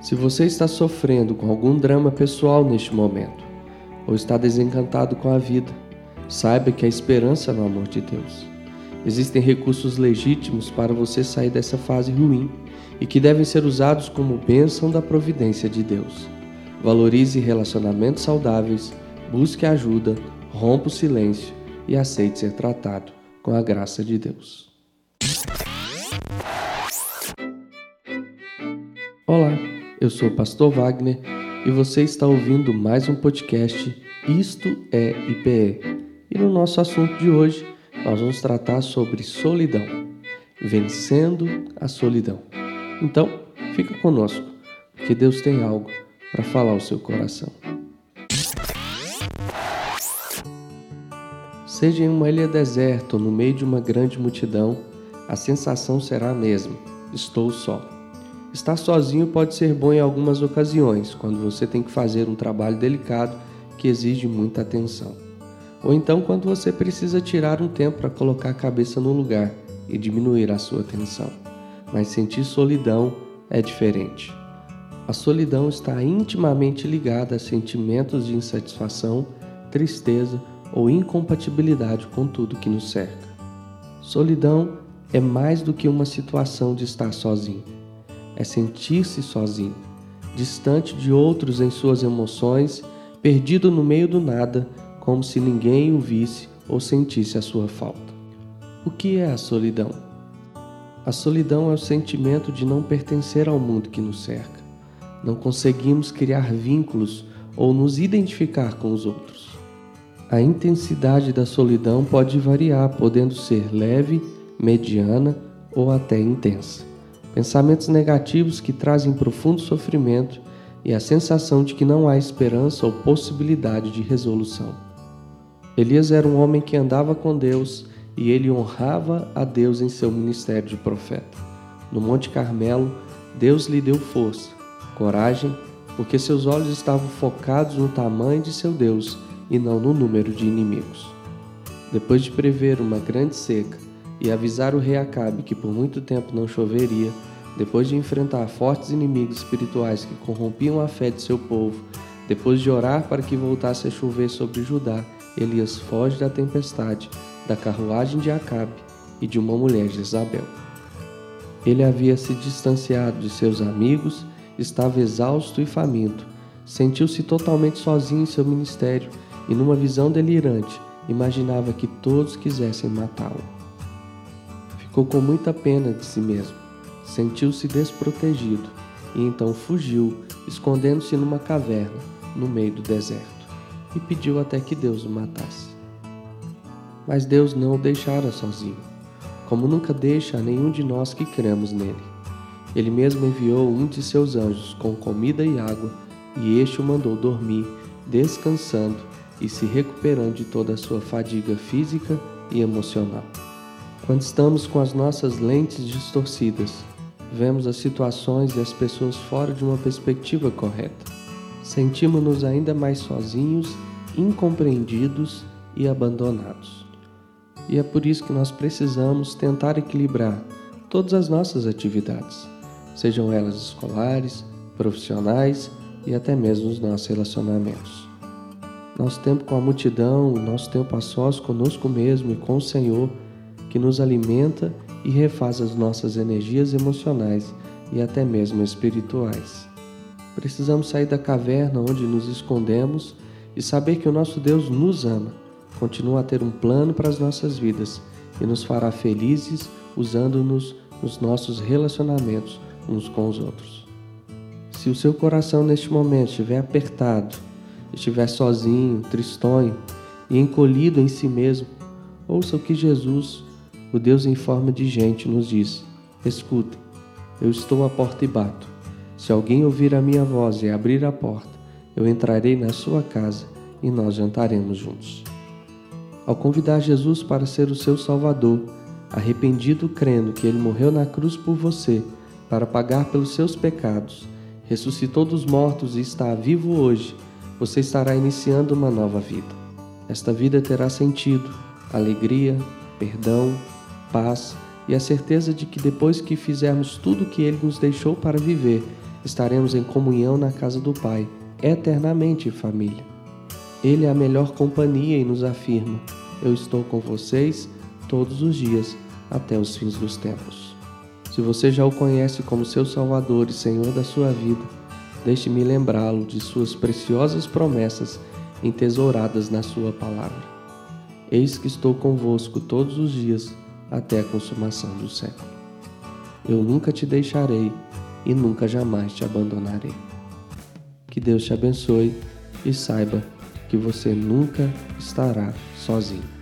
Se você está sofrendo com algum drama pessoal neste momento, ou está desencantado com a vida, saiba que há esperança no amor de Deus. Existem recursos legítimos para você sair dessa fase ruim e que devem ser usados como bênção da providência de Deus. Valorize relacionamentos saudáveis, busque ajuda, rompa o silêncio e aceite ser tratado com a graça de Deus. Olá, eu sou o Pastor Wagner e você está ouvindo mais um podcast Isto é IPE. E no nosso assunto de hoje, nós vamos tratar sobre solidão, vencendo a solidão. Então, fica conosco, que Deus tem algo para falar ao seu coração. Seja em uma ilha deserta ou no meio de uma grande multidão, a sensação será a mesma: estou só. Estar sozinho pode ser bom em algumas ocasiões, quando você tem que fazer um trabalho delicado que exige muita atenção. Ou então quando você precisa tirar um tempo para colocar a cabeça no lugar e diminuir a sua tensão. Mas sentir solidão é diferente. A solidão está intimamente ligada a sentimentos de insatisfação, tristeza ou incompatibilidade com tudo que nos cerca. Solidão é mais do que uma situação de estar sozinho. É sentir-se sozinho, distante de outros em suas emoções, perdido no meio do nada, como se ninguém o visse ou sentisse a sua falta. O que é a solidão? A solidão é o sentimento de não pertencer ao mundo que nos cerca. Não conseguimos criar vínculos ou nos identificar com os outros. A intensidade da solidão pode variar, podendo ser leve, mediana ou até intensa. Pensamentos negativos que trazem profundo sofrimento e a sensação de que não há esperança ou possibilidade de resolução. Elias era um homem que andava com Deus e ele honrava a Deus em seu ministério de profeta. No Monte Carmelo, Deus lhe deu força, coragem, porque seus olhos estavam focados no tamanho de seu Deus e não no número de inimigos. Depois de prever uma grande seca e avisar o rei Acabe que por muito tempo não choveria, depois de enfrentar fortes inimigos espirituais que corrompiam a fé de seu povo, depois de orar para que voltasse a chover sobre Judá, Elias foge da tempestade, da carruagem de Acabe e de uma mulher de Isabel. Ele havia se distanciado de seus amigos, estava exausto e faminto, sentiu-se totalmente sozinho em seu ministério e, numa visão delirante, imaginava que todos quisessem matá-lo. Ficou com muita pena de si mesmo, sentiu-se desprotegido e então fugiu, escondendo-se numa caverna no meio do deserto, e pediu até que Deus o matasse. Mas Deus não o deixara sozinho, como nunca deixa a nenhum de nós que cremos nele. Ele mesmo enviou um de seus anjos com comida e água, e este o mandou dormir, descansando e se recuperando de toda a sua fadiga física e emocional. Quando estamos com as nossas lentes distorcidas, vemos as situações e as pessoas fora de uma perspectiva correta. Sentimos-nos ainda mais sozinhos, incompreendidos e abandonados. E é por isso que nós precisamos tentar equilibrar todas as nossas atividades, sejam elas escolares, profissionais e até mesmo os nossos relacionamentos nosso tempo com a multidão, nosso tempo a sós conosco mesmo e com o Senhor, que nos alimenta e refaz as nossas energias emocionais e até mesmo espirituais. Precisamos sair da caverna onde nos escondemos e saber que o nosso Deus nos ama, continua a ter um plano para as nossas vidas e nos fará felizes usando-nos nos nossos relacionamentos uns com os outros. Se o seu coração neste momento estiver apertado, estiver sozinho, tristonho e encolhido em si mesmo, ouça o que Jesus, o Deus em forma de gente, nos diz: Escutem, eu estou à porta e bato. Se alguém ouvir a minha voz e abrir a porta, eu entrarei na sua casa e nós jantaremos juntos. Ao convidar Jesus para ser o seu Salvador, arrependido crendo que ele morreu na cruz por você para pagar pelos seus pecados, ressuscitou dos mortos e está vivo hoje, você estará iniciando uma nova vida. Esta vida terá sentido, alegria, perdão, paz e a certeza de que depois que fizermos tudo o que Ele nos deixou para viver, Estaremos em comunhão na casa do Pai, eternamente família. Ele é a melhor companhia e nos afirma: Eu estou com vocês todos os dias até os fins dos tempos. Se você já o conhece como seu Salvador e Senhor da sua vida, deixe-me lembrá-lo de suas preciosas promessas entesouradas na sua palavra. Eis que estou convosco todos os dias até a consumação do século. Eu nunca te deixarei e nunca jamais te abandonarei. Que Deus te abençoe e saiba que você nunca estará sozinho.